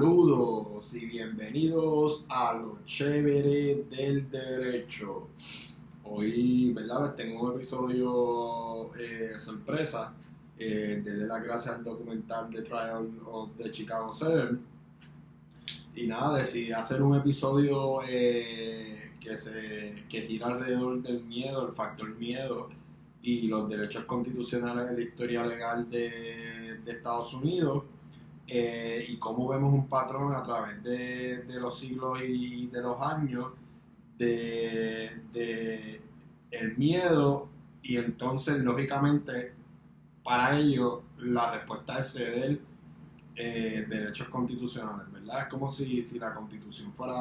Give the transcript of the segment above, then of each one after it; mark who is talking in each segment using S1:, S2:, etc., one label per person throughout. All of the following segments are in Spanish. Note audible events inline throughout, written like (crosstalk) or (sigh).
S1: Saludos y bienvenidos a lo chévere del derecho. Hoy, ¿verdad? Tengo un episodio eh, sorpresa. Eh, darle las gracias al documental The Trial of the Chicago Seven. Y nada, decidí hacer un episodio eh, que, se, que gira alrededor del miedo, el factor miedo y los derechos constitucionales de la historia legal de, de Estados Unidos eh, y cómo vemos un patrón a través de, los siglos y de los años de, el miedo y entonces lógicamente para ello la respuesta es ceder eh, derechos constitucionales, ¿verdad? Es como si, si la constitución fuera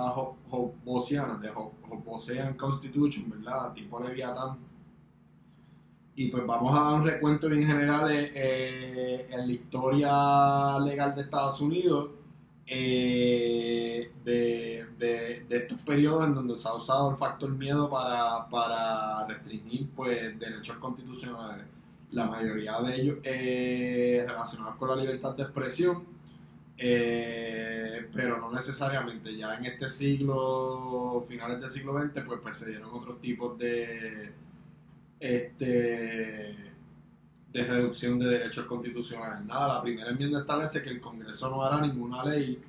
S1: hobbesiana, de Hobbesian Constitution, ¿verdad? Tipo Leviatán y pues vamos a dar un recuento bien general eh, eh, en la historia legal de Estados Unidos eh, de, estos periodos en donde se ha usado el factor miedo para, restringir pues derechos constitucionales. La mayoría de ellos relacionados con la libertad de expresión, pero no necesariamente. Ya en este siglo, finales del siglo XX, pues, pues se dieron otros tipos de este, de reducción de derechos constitucionales. Nada, la primera enmienda establece que el Congreso no hará ninguna ley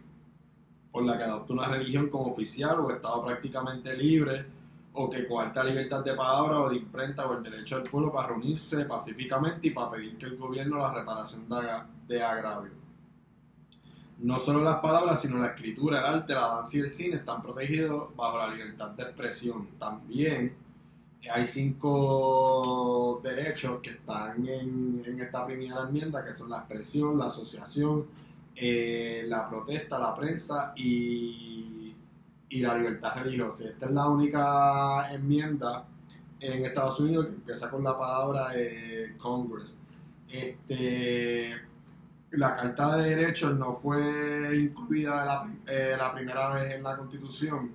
S1: por la que adopte una religión como oficial o Estado prácticamente libre o que coarta libertad de palabra o de imprenta o el derecho del pueblo para reunirse pacíficamente y para pedir que el gobierno la reparación de, de agravio. No solo las palabras, sino la escritura, el arte, la danza y el cine están protegidos bajo la libertad de expresión. También hay cinco derechos que están en, esta primera enmienda, que son la expresión, la asociación, eh, la protesta, la prensa y, la libertad religiosa. Esta es la única enmienda en Estados Unidos que empieza con la palabra eh, Congress. Este, la Carta de Derechos no fue incluida la, eh, la primera vez en la Constitución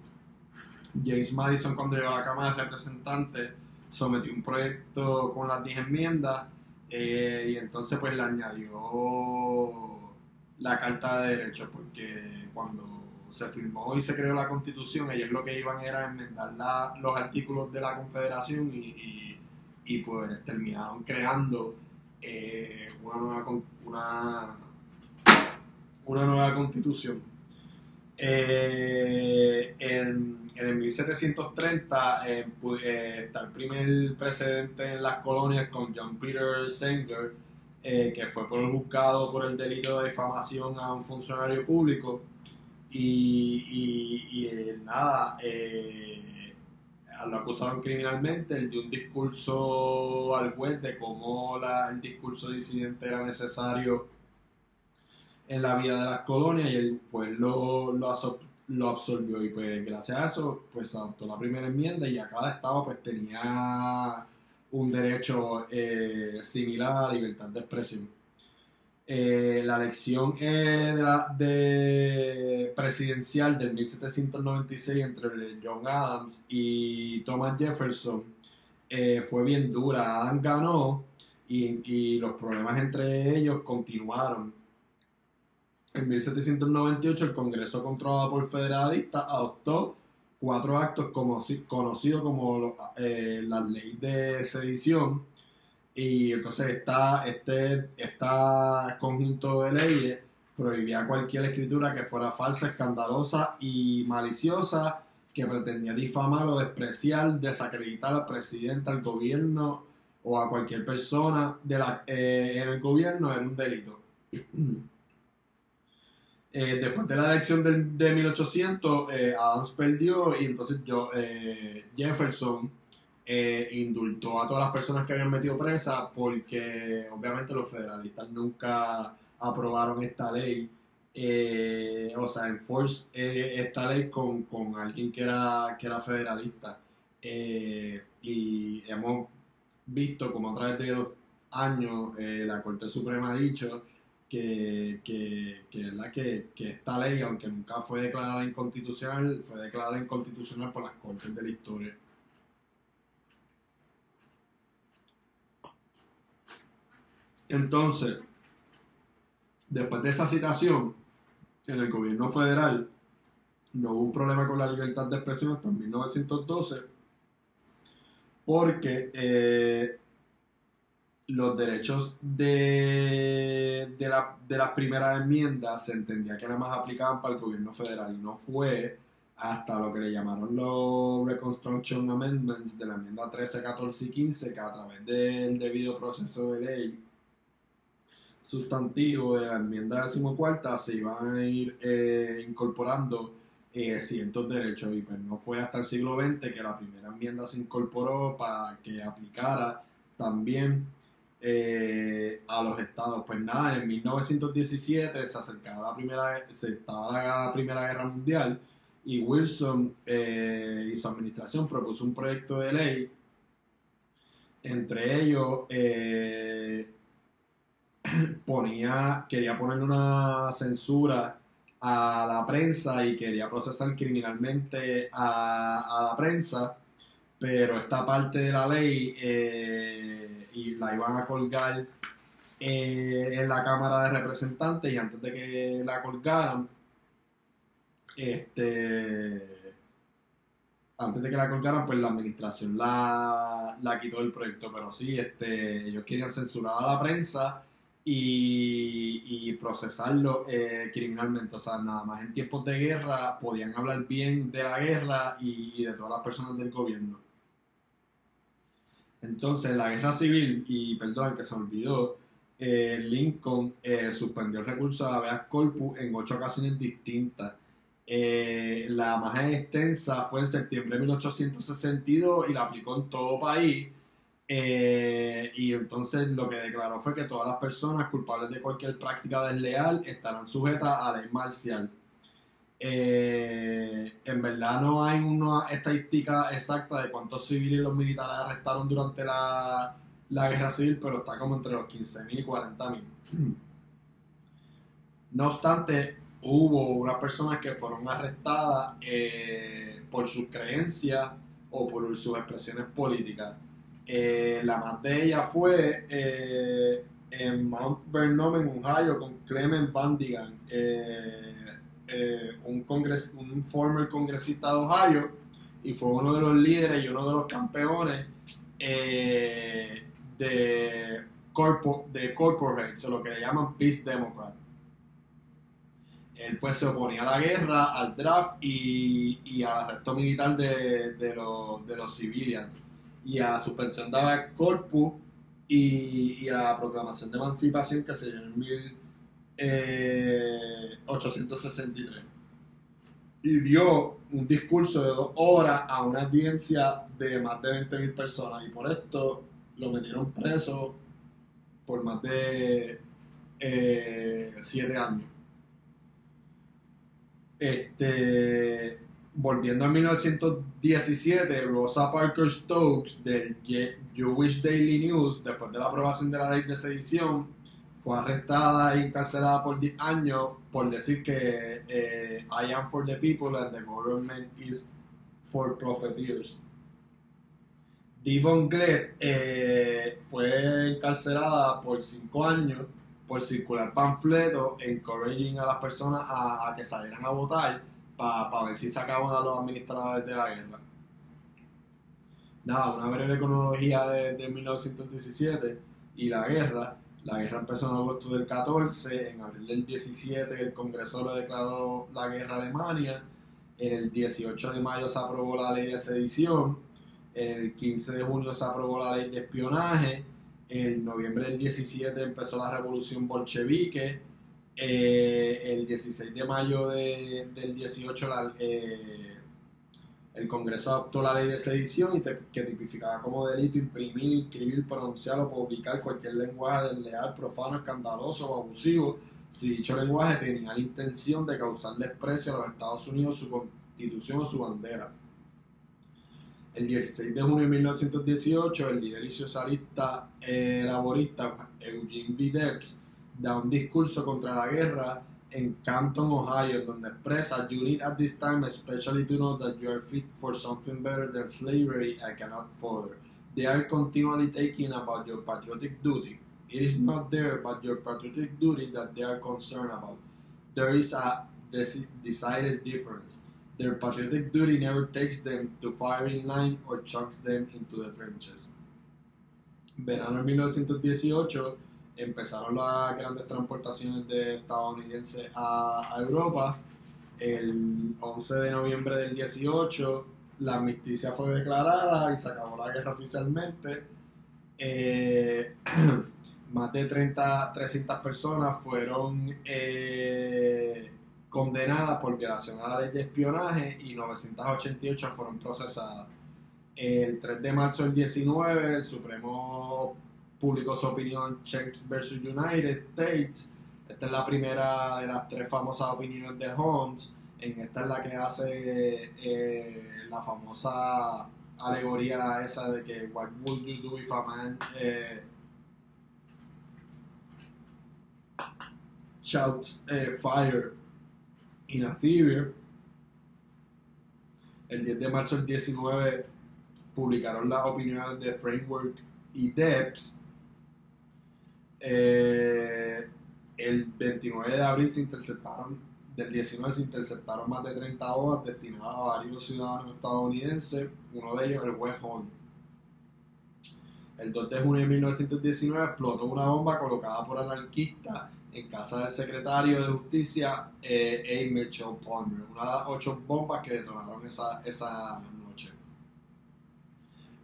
S1: James Madison, cuando llegó a la Cámara de Representantes, sometió un proyecto con las 10 enmiendas eh, y entonces pues le añadió la Carta de Derechos, porque cuando se firmó y se creó la Constitución, ellos lo que iban era enmendar los artículos de la Confederación y, pues terminaron creando eh, una, nueva, una, una nueva Constitución. Eh, en el 1730 eh, eh, está el primer precedente en las colonias con John Peter Sanger, eh, que fue por buscado por el delito de difamación a un funcionario público. Y, nada, lo acusaron criminalmente, él dio un discurso al juez de cómo el discurso disidente era necesario en la vida de las colonias y el pues lo, lo, lo absorbió y pues gracias a eso pues adoptó la primera enmienda y a cada estado pues tenía un derecho eh, similar a la libertad de expresión. Eh, la elección eh, de, presidencial del 1796 entre John Adams y Thomas Jefferson fue bien dura. Adams ganó y, y los problemas entre ellos continuaron en 1798 el Congreso controlado por federalistas adoptó cuatro actos conocidos como eh, las leyes de sedición y entonces esta, este esta conjunto de leyes prohibía cualquier escritura que fuera falsa, escandalosa y maliciosa que pretendía difamar o despreciar, desacreditar al presidente, al gobierno o a cualquier persona de la, eh, en el gobierno era un delito. (clears throat) Eh, después de la elección de, 1800, eh, Adams perdió y entonces yo, eh, Jefferson indultó a todas las personas que habían metido presa porque obviamente los federalistas nunca aprobaron esta ley. o sea, enforce esta ley con, con, alguien que era, que era federalista. y hemos visto como a través de los años la Corte Suprema ha dicho que, que, que, que, esta ley, aunque nunca fue declarada inconstitucional, fue declarada inconstitucional por las cortes de la historia. Entonces, después de esa citación, en el gobierno federal no hubo un problema con la libertad de expresión hasta 1912 porque eh, los derechos de, de, la, de las primeras enmiendas se entendía que nada más aplicaban para el gobierno federal y no fue hasta lo que le llamaron los Reconstruction Amendments de la enmienda 13, 14 y 15 que a través del debido proceso de ley sustantivo de la enmienda decimocuarta se iban a ir eh, incorporando eh, ciertos derechos y pues no fue hasta el siglo XX que la primera enmienda se incorporó para que aplicara también eh, a los estados. Pues nada, en 1917 se acercaba la primera, se estaba la Primera Guerra Mundial y Wilson eh, y su administración propuso un proyecto de ley, entre ellos eh, (clears throat) ponía, quería ponerle una censura a la prensa y quería procesar criminalmente a, a la prensa, pero esta parte de la ley y la iban a colgar eh, en la Cámara de Representantes y antes de que la colgaran, este, antes de que la colgaran, pues la administración la, la quitó del proyecto, pero sí, este, ellos querían censurar a la prensa y, procesarlo eh, criminalmente. O sea, nada más en tiempos de guerra podían hablar bien de la guerra y de todas las personas del gobierno. Entonces, la guerra civil, y perdón que se olvidó, eh, Lincoln eh, suspendió el recurso de habeas corpus en ocho ocasiones distintas. Eh, la más extensa fue en septiembre de 1862 y la aplicó en todo país. y entonces lo que declaró fue que todas las personas culpables de cualquier práctica desleal estarán sujetas a ley marcial. Eh, en verdad no hay una estadística exacta de cuántos civiles los militares arrestaron durante la, guerra civil, pero está como entre los 15.000 y 40.000. No obstante, hubo unas personas que fueron arrestadas eh, por sus creencias o por sus expresiones políticas. Eh, la más de ellas fue en Mount Vernon, en Ohio, con Clement Bandigan. Eh, un, congres, un former congresista de Ohio y fue uno de los líderes y uno de los campeones eh, de, corpo, de corporates, o lo que le llaman Peace Democrat. Él pues se oponía a la guerra, al draft y, y al arresto militar de, de, los, de los civilians y a la suspensión de corpus y, y, a la proclamación de emancipación que se dio en mil 863. Eh, y dio un discurso de dos horas a una audiencia de más de 20.000 personas. Y por esto lo metieron preso por más de 7 eh, años. Este, volviendo a 1917, Rosa Parker Stokes del Jewish Daily News, después de la aprobación de la ley de sedición, fue arrestada y encarcelada por 10 años por decir que eh, I am for the people and the government is for profiteers. Devon Glett eh, fue encarcelada por 5 años por circular panfletos encouraging a las personas a, que salieran a votar para ver si sacaban a los administradores de la guerra. Nada, una breve cronología de 1917 y la guerra. La guerra empezó en agosto del 14, en abril del 17 el Congreso le declaró la guerra a Alemania, en el 18 de mayo se aprobó la ley de sedición, el 15 de junio se aprobó la ley de espionaje, en noviembre del 17 empezó la revolución bolchevique, eh, el 16 de mayo del 18 la, eh, el Congreso adoptó la ley de sedición y que tipificaba como delito imprimir, inscribir, pronunciar o publicar cualquier lenguaje desleal, profano, escandaloso o abusivo si dicho lenguaje tenía la intención de causar desprecio a los Estados Unidos, su constitución o su bandera. El 16 de junio de 1918, el líder socialista eh, laborista Eugene Videx da un discurso contra la guerra en Canton, Ohio, donde expresa, You need at this time especially to know that you are fit for something better than slavery I cannot further. They are continually taking about your patriotic duty. It is not there but your patriotic duty that they are concerned about. There is a deci- decided difference. Their patriotic duty never takes them to fire in line or chucks them into the trenches. Verano de 1918 empezaron las grandes transportaciones de estadounidenses a, Europa. El 11 de noviembre del 18 la amnistía fue declarada y se acabó la guerra oficialmente. Eh, (clears throat) más de 30, 300 personas fueron eh, condenadas por violación a la ley de espionaje y 988 fueron procesadas. El 3 de marzo del 19, el Supremo publicó su opinión Checks versus United States. Esta es la primera de las tres famosas opiniones de Holmes. En esta es la que hace eh, la famosa alegoría esa de que what would you do if a man eh, shouts eh, fire in a theater. El 10 de marzo del 19 publicaron las opiniones de Framework y Debs. Eh, el 29 de abril se interceptaron, del 19 se interceptaron más de 30 hojas destinadas a varios ciudadanos estadounidenses, uno de ellos el juez Hunt. El 2 de junio de 1919 explotó una bomba colocada por anarquistas en casa del secretario de justicia eh, A. Mitchell Palmer, una de las ocho bombas que detonaron esa, esa.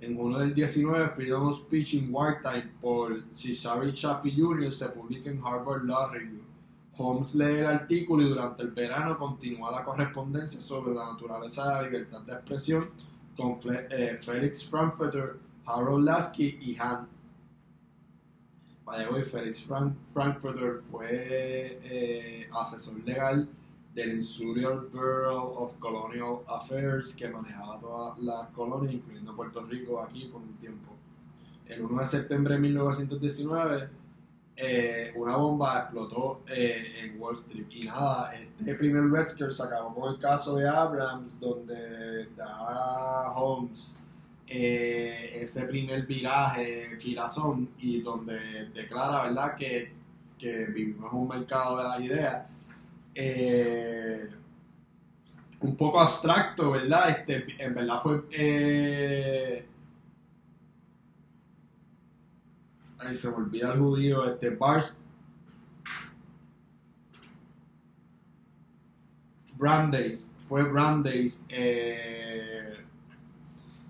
S1: En junio del 19, Freedom of Speech in Wartime por Cesare Chaffee Jr. se publica en Harvard Law Review. Holmes lee el artículo y durante el verano continúa la correspondencia sobre la naturaleza de la libertad de expresión con eh, Felix Frankfurter, Harold Lasky y Han. The way, Felix Frank Frankfurter fue eh, asesor legal del Insurial Bureau of Colonial Affairs que manejaba todas las colonias, incluyendo Puerto Rico aquí por un tiempo. El 1 de septiembre de 1919, eh, una bomba explotó eh, en Wall Street. Y nada, este primer Redsker se acabó con el caso de Abrams, donde da Holmes eh, ese primer viraje, virazón, y donde declara, ¿verdad?, que, que vivimos un mercado de las ideas eh, un poco abstracto, ¿verdad? Este, en verdad fue. Eh, ay, se me olvida el judío, este Bars. Brandeis, fue Brandeis eh,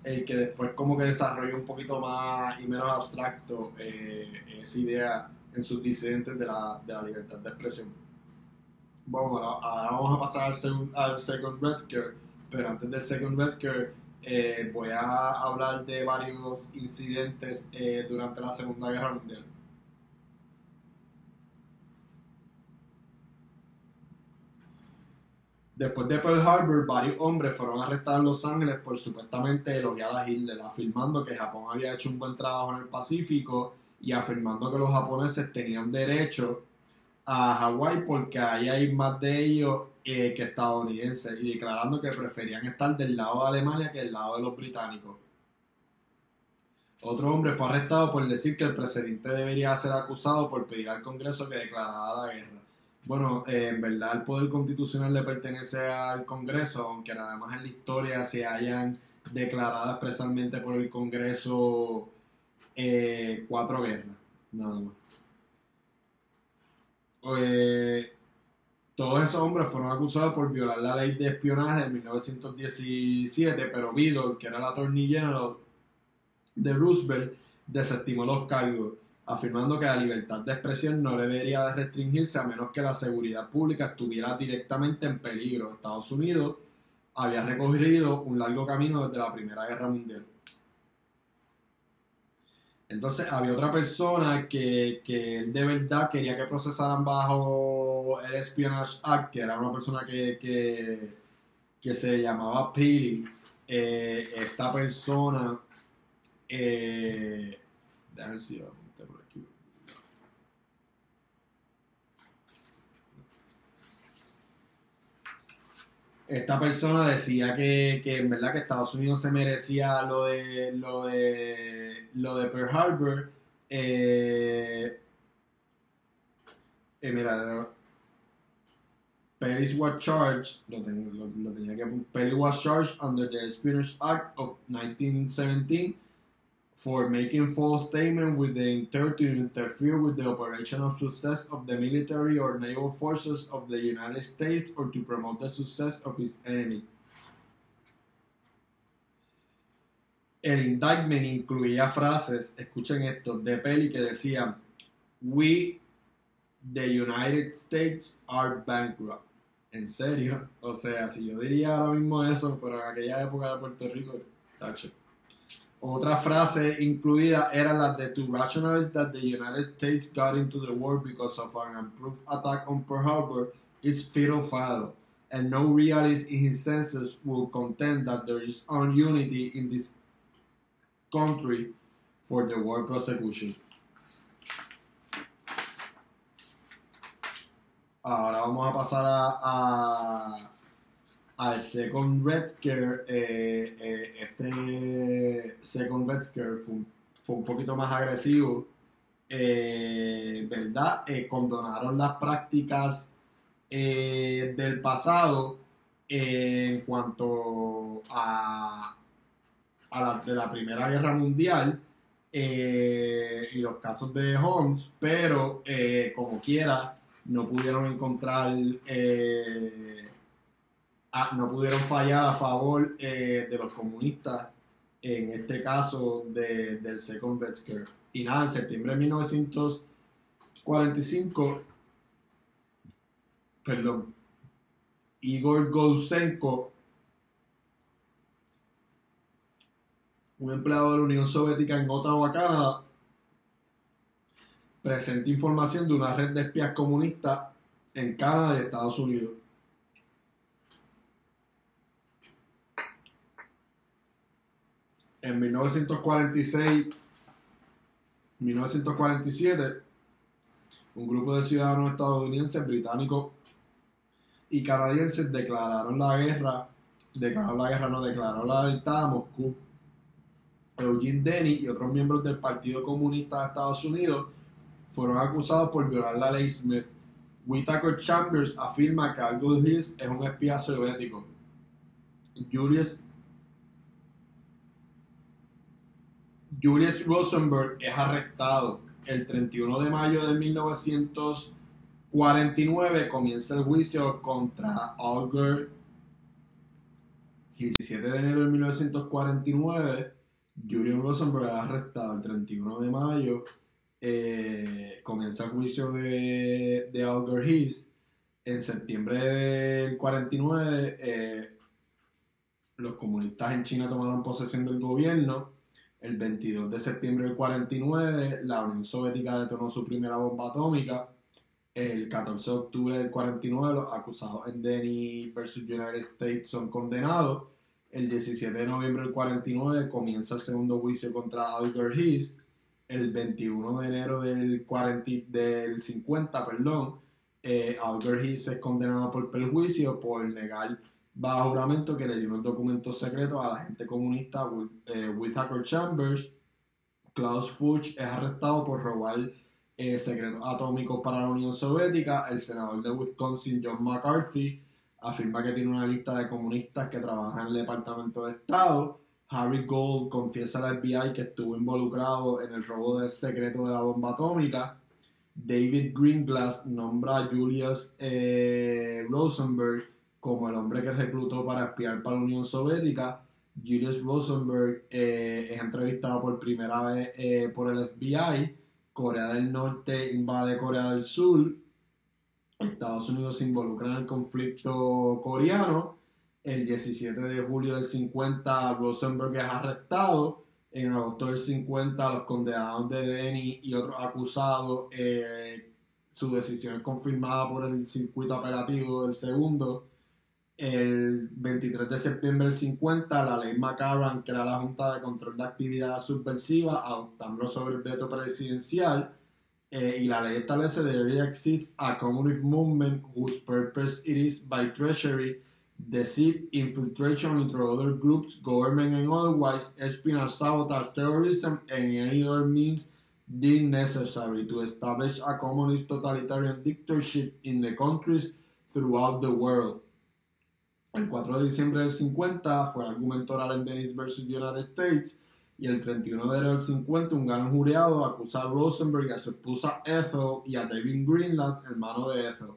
S1: el que después como que desarrolló un poquito más y menos abstracto eh, esa idea en sus disidentes de la, de la libertad de expresión. Bueno, ahora, ahora vamos a pasar al, al Second Red Scare, pero antes del Second Red Scare eh, voy a hablar de varios incidentes eh, durante la Segunda Guerra Mundial. Después de Pearl Harbor, varios hombres fueron arrestados en Los Ángeles por supuestamente elogiar a Hitler, afirmando que Japón había hecho un buen trabajo en el Pacífico y afirmando que los japoneses tenían derecho a Hawái porque ahí hay más de ellos eh, que estadounidenses y declarando que preferían estar del lado de Alemania que del lado de los británicos. Otro hombre fue arrestado por decir que el presidente debería ser acusado por pedir al Congreso que declarara la guerra. Bueno, eh, en verdad el poder constitucional le pertenece al Congreso, aunque nada más en la historia se hayan declarado expresamente por el Congreso eh, cuatro guerras, nada más. Eh, todos esos hombres fueron acusados por violar la ley de espionaje de 1917, pero Biddle, que era el attorney general de Roosevelt, desestimó los cargos, afirmando que la libertad de expresión no debería de restringirse a menos que la seguridad pública estuviera directamente en peligro. Estados Unidos había recorrido un largo camino desde la Primera Guerra Mundial. Entonces había otra persona que, que él de verdad quería que procesaran bajo el Espionage Act, que era una persona que, que, se llamaba Pili. Eh, esta persona, eh, déjame ver si lo apunté por aquí. Esta persona decía que, que en verdad que Estados Unidos se merecía lo de lo de lo de Pearl Harbor. Eh, eh, mira, Petty was charged, lo, ten- lo- lo tenía que was charged under the Espionage Act of 1917 for making false statements with the intent to interfere with the operational success of the military or naval forces of the United States or to promote the success of its enemy. El indictment incluía frases, escuchen esto, de Pelly que decían We, the United States, are bankrupt. ¿En serio? O sea, si yo diría ahora mismo eso, pero en aquella época de Puerto Rico, tacho. Otra frase incluida era la de To rationalize that the United States got into the war because of an improved attack on Pearl Harbor is faddle, and no realist in his senses will contend that there is ununity in this country for the war prosecution. Ahora vamos a pasar a- al Second Red Scare. Eh, eh, este Second Red Scare fue un, fue un poquito más agresivo. Eh, ¿Verdad? Eh, condonaron las prácticas del pasado en cuanto a, a de la Primera Guerra Mundial y los casos de Holmes, pero como quiera no pudieron encontrar, a- no pudieron fallar a favor eh, de los comunistas en este caso de- del Second. Y nada, en septiembre de 1945, perdón, Igor Gousenko, un empleado de la Unión Soviética en Ottawa, Canadá, presenta información de una red de espías comunistas en Canadá y Estados Unidos. En 1946, 1947, un grupo de ciudadanos estadounidenses, británicos y canadienses declararon la guerra, declararon la guerra, no declararon la libertad a Moscú. Eugene Denny y otros miembros del Partido Comunista de Estados Unidos fueron acusados por violar la ley Smith. Whitaker Chambers afirma que Aldous Hills es un espía soviético. Julius, Julius Rosenberg es arrestado. El 31 de mayo de 1949 comienza el juicio contra Alger. 17 de enero de 1949, Julian Rosenberg es arrestado. El 31 de mayo eh, comienza el juicio de, de Alger Hiss. En septiembre del 49, eh, los comunistas en China tomaron posesión del gobierno. El 22 de septiembre del 49, la Unión Soviética detonó su primera bomba atómica. El 14 de octubre del 49, los acusados en Denny versus United States son condenados. El 17 de noviembre del 49 comienza el segundo juicio contra Alger Hiss el 21 de enero del, 40, del 50, perdón, eh, es condenado por perjuicio por negar bajo juramento que le dio unos documentos secretos a la agente comunista Wi- eh, Chambers. Klaus Fuchs es arrestado por robar eh, secretos atómicos para la Unión Soviética. El senador de Wisconsin, John McCarthy, afirma que tiene una lista de comunistas que trabajan en el Departamento de Estado. Harry Gold confiesa al FBI que estuvo involucrado en el robo del secreto de la bomba atómica. David Greenglass nombra a Julius eh, Rosenberg como el hombre que reclutó para espiar para la Unión Soviética. Julius Rosenberg eh, es entrevistado por primera vez eh, por el FBI. Corea del Norte invade Corea del Sur. Estados Unidos se involucra en el conflicto coreano. El 17 de julio del 50, Rosenberg es arrestado. En agosto del 50, los condenados de Denny y otros acusados, eh, su decisión es confirmada por el circuito apelativo del segundo. El 23 de septiembre del 50, la ley McCarran crea la Junta de Control de Actividades Subversivas, adoptando sobre el veto presidencial. Eh, y la ley establece there exists a communist movement whose purpose it is by treasury deceit, infiltration into other groups, government and otherwise, espionage, sabotage, terrorism, and any other means deemed necessary to establish a communist totalitarian dictatorship in the countries throughout the world. El 4 de diciembre del 50 fue argumento oral en Dennis vs. United States y el 31 de enero del 50 un gran jurado acusa a Rosenberg y a su esposa Ethel y a David Greenland, hermano de Ethel.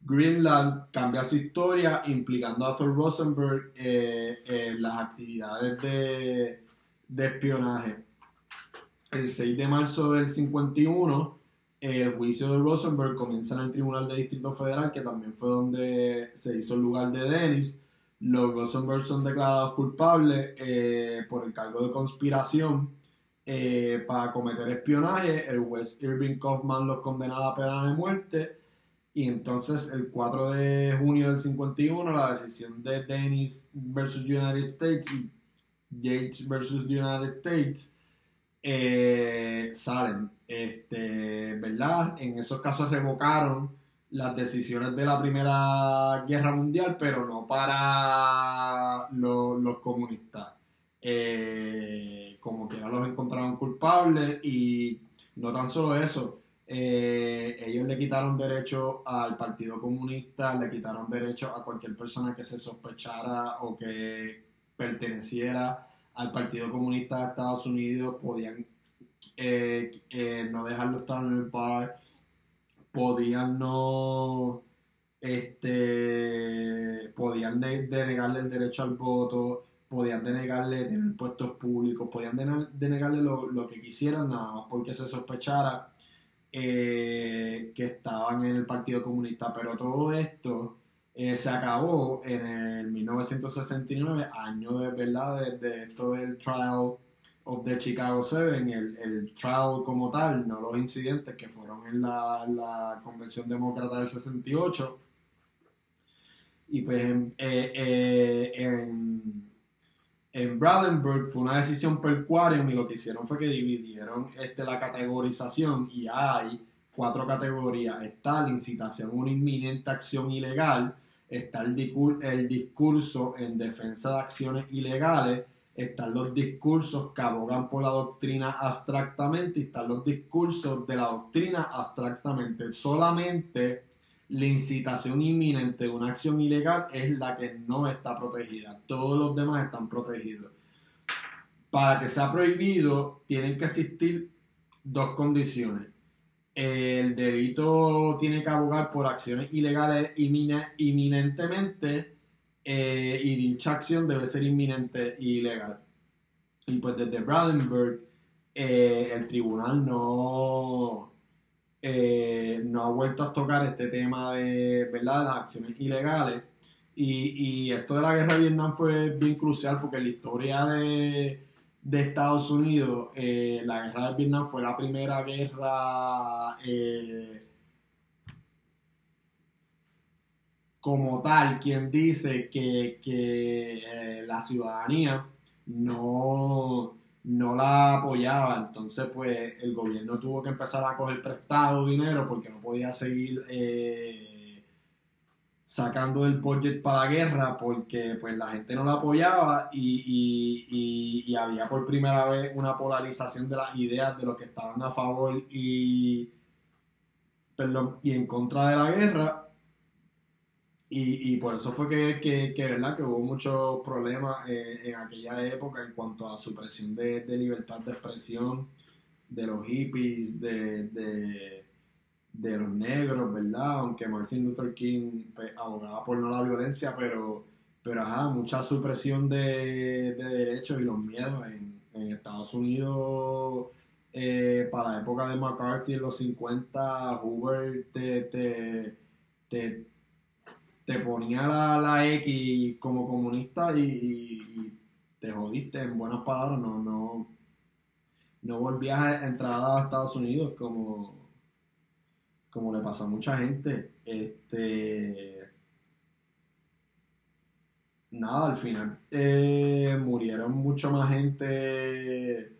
S1: Greenland cambia su historia implicando a Ethel Rosenberg eh, en las actividades de, de espionaje. El 6 de marzo del 51 el juicio de Rosenberg comienza en el Tribunal de Distrito Federal, que también fue donde se hizo el lugar de Dennis. Los Rosenberg son declarados culpables eh, por el cargo de conspiración eh, para cometer espionaje. El juez Irving Kaufman los condena a la pena de muerte. Y entonces, el 4 de junio del 51, la decisión de Dennis versus United States y Yates versus United States eh, salen. Este, ¿Verdad? En esos casos revocaron las decisiones de la Primera Guerra Mundial, pero no para los, comunistas. Eh, como que los encontraron culpables y no tan solo eso, eh, ellos le quitaron derecho al Partido Comunista, le quitaron derecho a cualquier persona que se sospechara o que perteneciera al Partido Comunista de Estados Unidos, podían eh, eh, no dejarlo estar en el bar, podían no, este, podían denegarle el derecho al voto, podían denegarle tener puestos públicos, podían denegarle lo, que quisieran, nada más porque se sospechara eh, que estaban en el Partido Comunista, pero todo esto se acabó en el 1969, año de verdad de, esto del trial of the Chicago Seven, el, el, trial como tal, no los incidentes que fueron en la, Convención Demócrata del 68. Y pues en, eh, eh, en, en Brandenburg fue una decisión per y lo que hicieron fue que dividieron este, la categorización y hay cuatro categorías. Está la incitación a una inminente acción ilegal, está el, discurso en defensa de acciones ilegales, están los discursos que abogan por la doctrina abstractamente y están los discursos de la doctrina abstractamente. Solamente la incitación inminente de una acción ilegal es la que no está protegida. Todos los demás están protegidos. Para que sea prohibido, tienen que existir dos condiciones el delito tiene que abogar por acciones ilegales inminentemente eh, y dicha acción debe ser inminente y ilegal. Y pues desde Brandenburg eh, el tribunal no, eh, no ha vuelto a tocar este tema de, ¿verdad? las acciones ilegales. Y, y esto de la guerra de Vietnam fue bien crucial porque la historia de de Estados Unidos, eh, la guerra de Vietnam fue la primera guerra eh, como tal, quien dice que, eh, la ciudadanía no, no la apoyaba. Entonces, pues el gobierno tuvo que empezar a coger prestado dinero porque no podía seguir sacando del budget para la guerra porque pues la gente no la apoyaba y, había por primera vez una polarización de las ideas de los que estaban a favor y, y en contra de la guerra y, por eso fue que, que, ¿verdad? que hubo muchos problemas eh, en aquella época en cuanto a supresión de, de libertad de expresión de los hippies, de de los negros, ¿verdad? Aunque Martin Luther King pues, abogaba por no la violencia, pero, pero ajá, mucha supresión de, derechos y los miedos en, Estados Unidos. Eh, para la época de McCarthy en los 50, Hoover te, te, te, ponía la, la, X como comunista y, te jodiste en buenas palabras, no, no, no volvías a entrar a Estados Unidos como, como le pasó a mucha gente, este nada, al final eh, murieron mucho más gente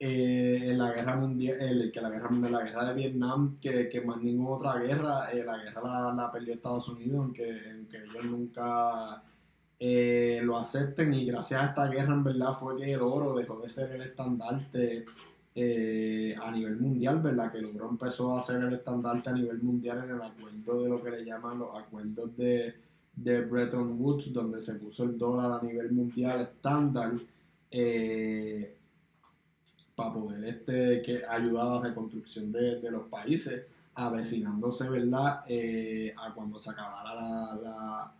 S1: eh, en la guerra mundial, que la guerra la guerra de Vietnam, que, que más ninguna otra guerra. Eh, la guerra la, perdió Estados Unidos, aunque, aunque ellos nunca lo acepten. Y gracias a esta guerra, en verdad, fue que el oro dejó de ser el estandarte eh, a nivel mundial, ¿verdad? Que logró empezó a hacer el estandarte a nivel mundial en el acuerdo de lo que le llaman los acuerdos de, Bretton Woods, donde se puso el dólar a nivel mundial estándar eh, para poder este, que ayudar a la reconstrucción de, los países, avecinándose, ¿verdad? Eh, a cuando se acabara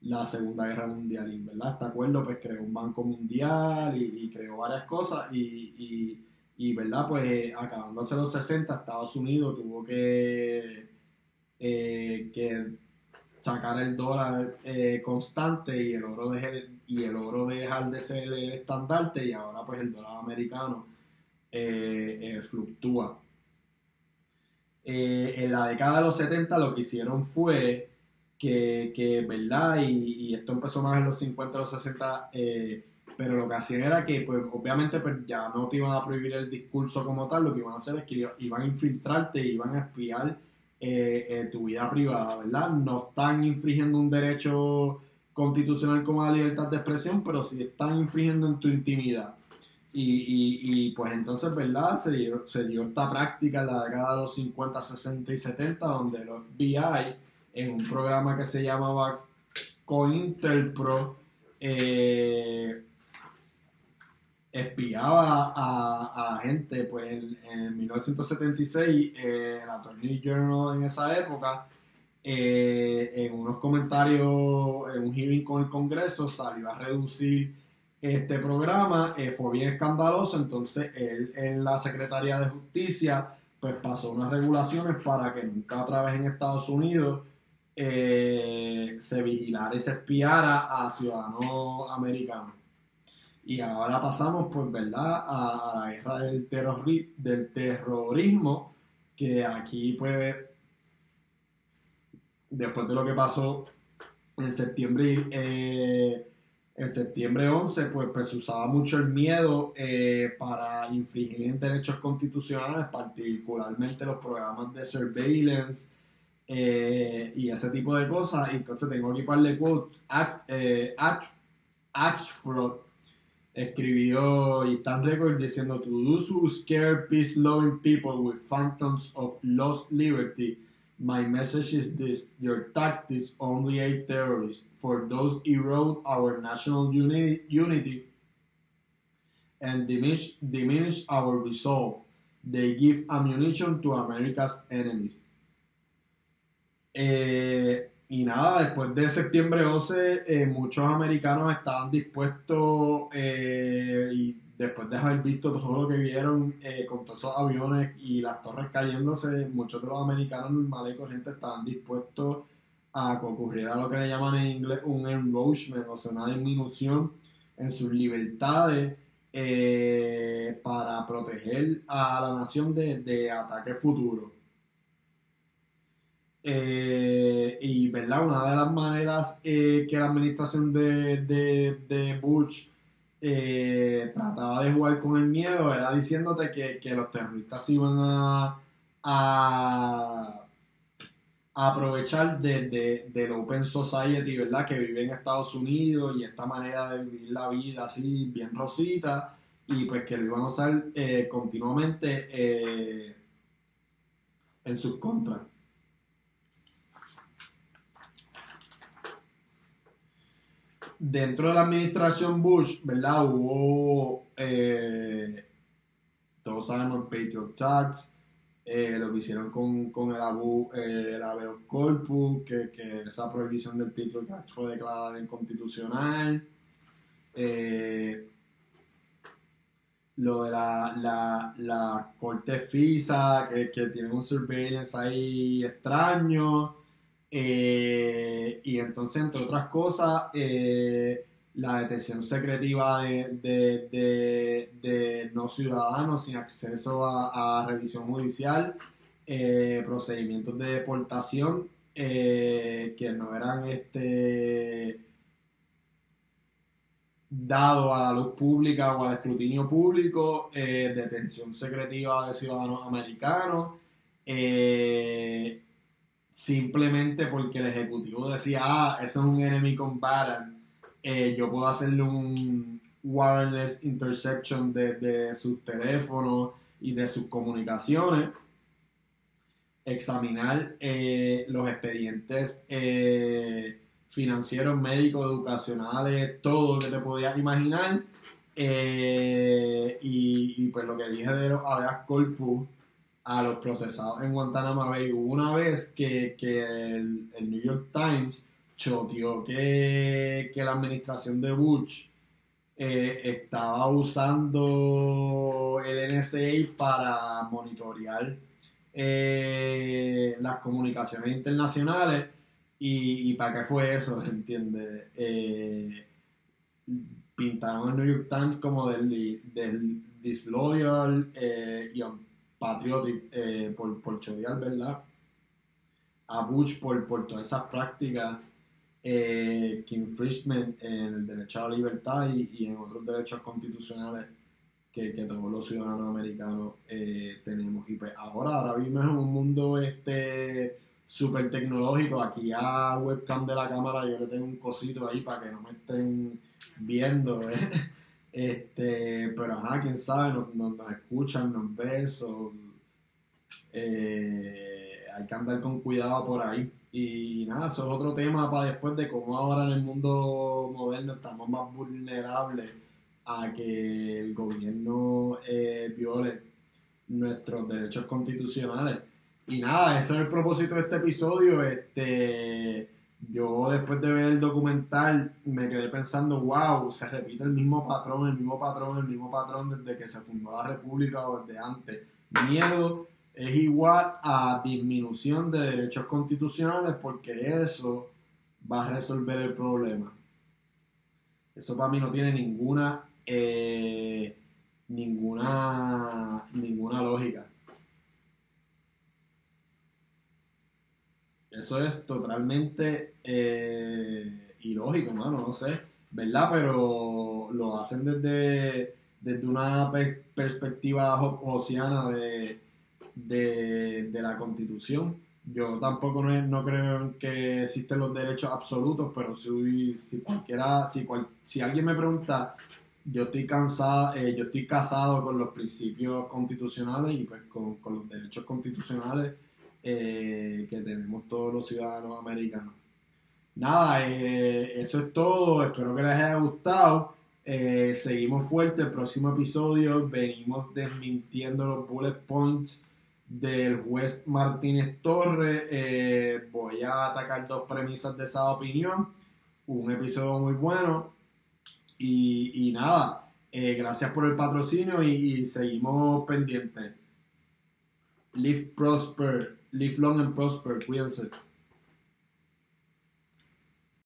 S1: la, Segunda Guerra Mundial, ¿verdad? Este acuerdo pues creó un banco mundial y, creó varias cosas y y, ¿verdad? Pues acabándose los 60, Estados Unidos tuvo que, eh, que sacar el dólar eh, constante y el oro de, y el oro dejar de ser el estandarte y ahora pues el dólar americano eh, fluctúa. en la década de los 70 lo que hicieron fue que, que ¿verdad? Y, esto empezó más en los 50, los 60, pero lo que hacían era que, pues, obviamente, pues, ya no te iban a prohibir el discurso como tal, lo que iban a hacer es que iban a infiltrarte, iban a espiar eh, eh, tu vida privada, ¿verdad? No están infringiendo un derecho constitucional como la libertad de expresión, pero sí están infringiendo en tu intimidad. Y, y, pues entonces, ¿verdad? Se dio, se dio esta práctica en la década de los 50, 60 y 70, donde los FBI, en un programa que se llamaba COINTELPRO, eh, espiaba a, a, gente, pues en, 1976, eh, el Attorney Journal en esa época, eh, en unos comentarios, en un hearing con el Congreso, salió a reducir este programa, eh, fue bien escandaloso, entonces él en la Secretaría de Justicia, pues pasó unas regulaciones para que nunca otra vez en Estados Unidos se vigilara y se espiara a ciudadanos americanos. Y ahora pasamos, pues, ¿verdad?, a, la guerra del, del terrorismo, que aquí, pues, después de lo que pasó en septiembre, eh, en septiembre 11, pues, pues, se usaba mucho el miedo eh, para infringir derechos constitucionales, particularmente los programas de surveillance eh, y ese tipo de cosas. Entonces tengo aquí un par de quotes. Act, act, Ashford escribió y está en récord diciendo to those who scare peace loving people with phantoms of lost liberty my message is this your tactics only aid terrorists. For those erode our national uni unity and diminish, diminish our resolve they give ammunition to america's enemies. Eh, Y nada, después de septiembre 11, eh, muchos americanos estaban dispuestos, eh, y después de haber visto todo lo que vieron eh, con todos esos aviones y las torres cayéndose, muchos de los americanos normales y corrientes estaban dispuestos a que ocurriera lo que le llaman en inglés un enroachment, o sea, una disminución en sus libertades para proteger a la nación de, de ataques futuros. Eh, y verdad, una de las maneras eh, que la administración de, de, Bush eh, trataba de jugar con el miedo era diciéndote que, que los terroristas iban a, a, aprovechar de, de, del Open Society, ¿verdad? Que vive en Estados Unidos y esta manera de vivir la vida así bien rosita y pues que lo iban a usar continuamente en sus contras. Dentro de la administración Bush, ¿verdad? Hubo, eh, todos sabemos, el Patriot Tax, eh, lo que hicieron con, con el, abu, eh, el corpus, que, que, esa prohibición del Patriot Tax fue declarada inconstitucional. lo de la, la, la corte FISA, que, que tiene un surveillance ahí extraño. Eh, y entonces, entre otras cosas, eh, la detención secretiva de, de, no ciudadanos sin acceso a, revisión judicial, eh, procedimientos de deportación que no eran este dados a la luz pública o al escrutinio público, detención secretiva de ciudadanos americanos, simplemente porque el ejecutivo decía, ah, eso es un enemy combatant, eh, yo puedo hacerle un wireless interception de, sus teléfonos y de sus comunicaciones, examinar eh, los expedientes eh, financieros, médicos, educacionales, todo lo que te podías imaginar. Eh, y, pues lo que dije de los habeas corpus a los procesados en Guantánamo Bay. Hubo una vez que, el, New York Times choteó que, que la administración de Bush estaba usando el NSA para monitorear eh, las comunicaciones internacionales. Y, para qué fue eso? (laughs) ¿Entiendes? Eh, pintaron el New York Times como del, del disloyal eh, y unpatriotic eh, por, por ¿verdad? A Bush por, por todas esas prácticas que infringement en el derecho a la libertad y en otros derechos constitucionales que, todos los ciudadanos americanos eh, tenemos. Y pues ahora, ahora mismo es un mundo este súper tecnológico. Aquí a webcam de la cámara yo le tengo un cosito ahí para que no me estén viendo. ¿eh? Este, pero ajá, quién sabe, nos, nos, escuchan, nos ven, eh, hay que andar con cuidado por ahí. Y nada, eso es otro tema para después de cómo ahora en el mundo moderno estamos más vulnerables a que el gobierno eh, viole nuestros derechos constitucionales. Y nada, ese es el propósito de este episodio. Este, yo después de ver el documental me quedé pensando, wow, se repite el mismo patrón, el mismo patrón, el mismo patrón desde que se fundó la República o desde antes. Miedo es igual a disminución de derechos constitucionales porque eso va a resolver el problema. Eso para mí no tiene ninguna eh, ninguna, ninguna lógica. Eso es totalmente eh, ilógico, mano, no sé, ¿verdad? Pero lo hacen desde, desde una perspectiva oceana de, de, la constitución. Yo tampoco no, creo que existen los derechos absolutos, pero si, si cualquiera, si, si alguien me pregunta yo estoy cansado, eh, yo estoy casado con los principios constitucionales y pues con, los derechos constitucionales eh, que tenemos todos los ciudadanos americanos. Nada, eh, eso es todo. Espero que les haya gustado. seguimos fuerte. El próximo episodio venimos desmintiendo los bullet points del juez Martínez Torres. voy a atacar dos premisas de esa opinión. Un episodio muy bueno y, nada, eh, gracias por el patrocinio y, seguimos pendientes. Live prosper, live long and prosper, cuídense.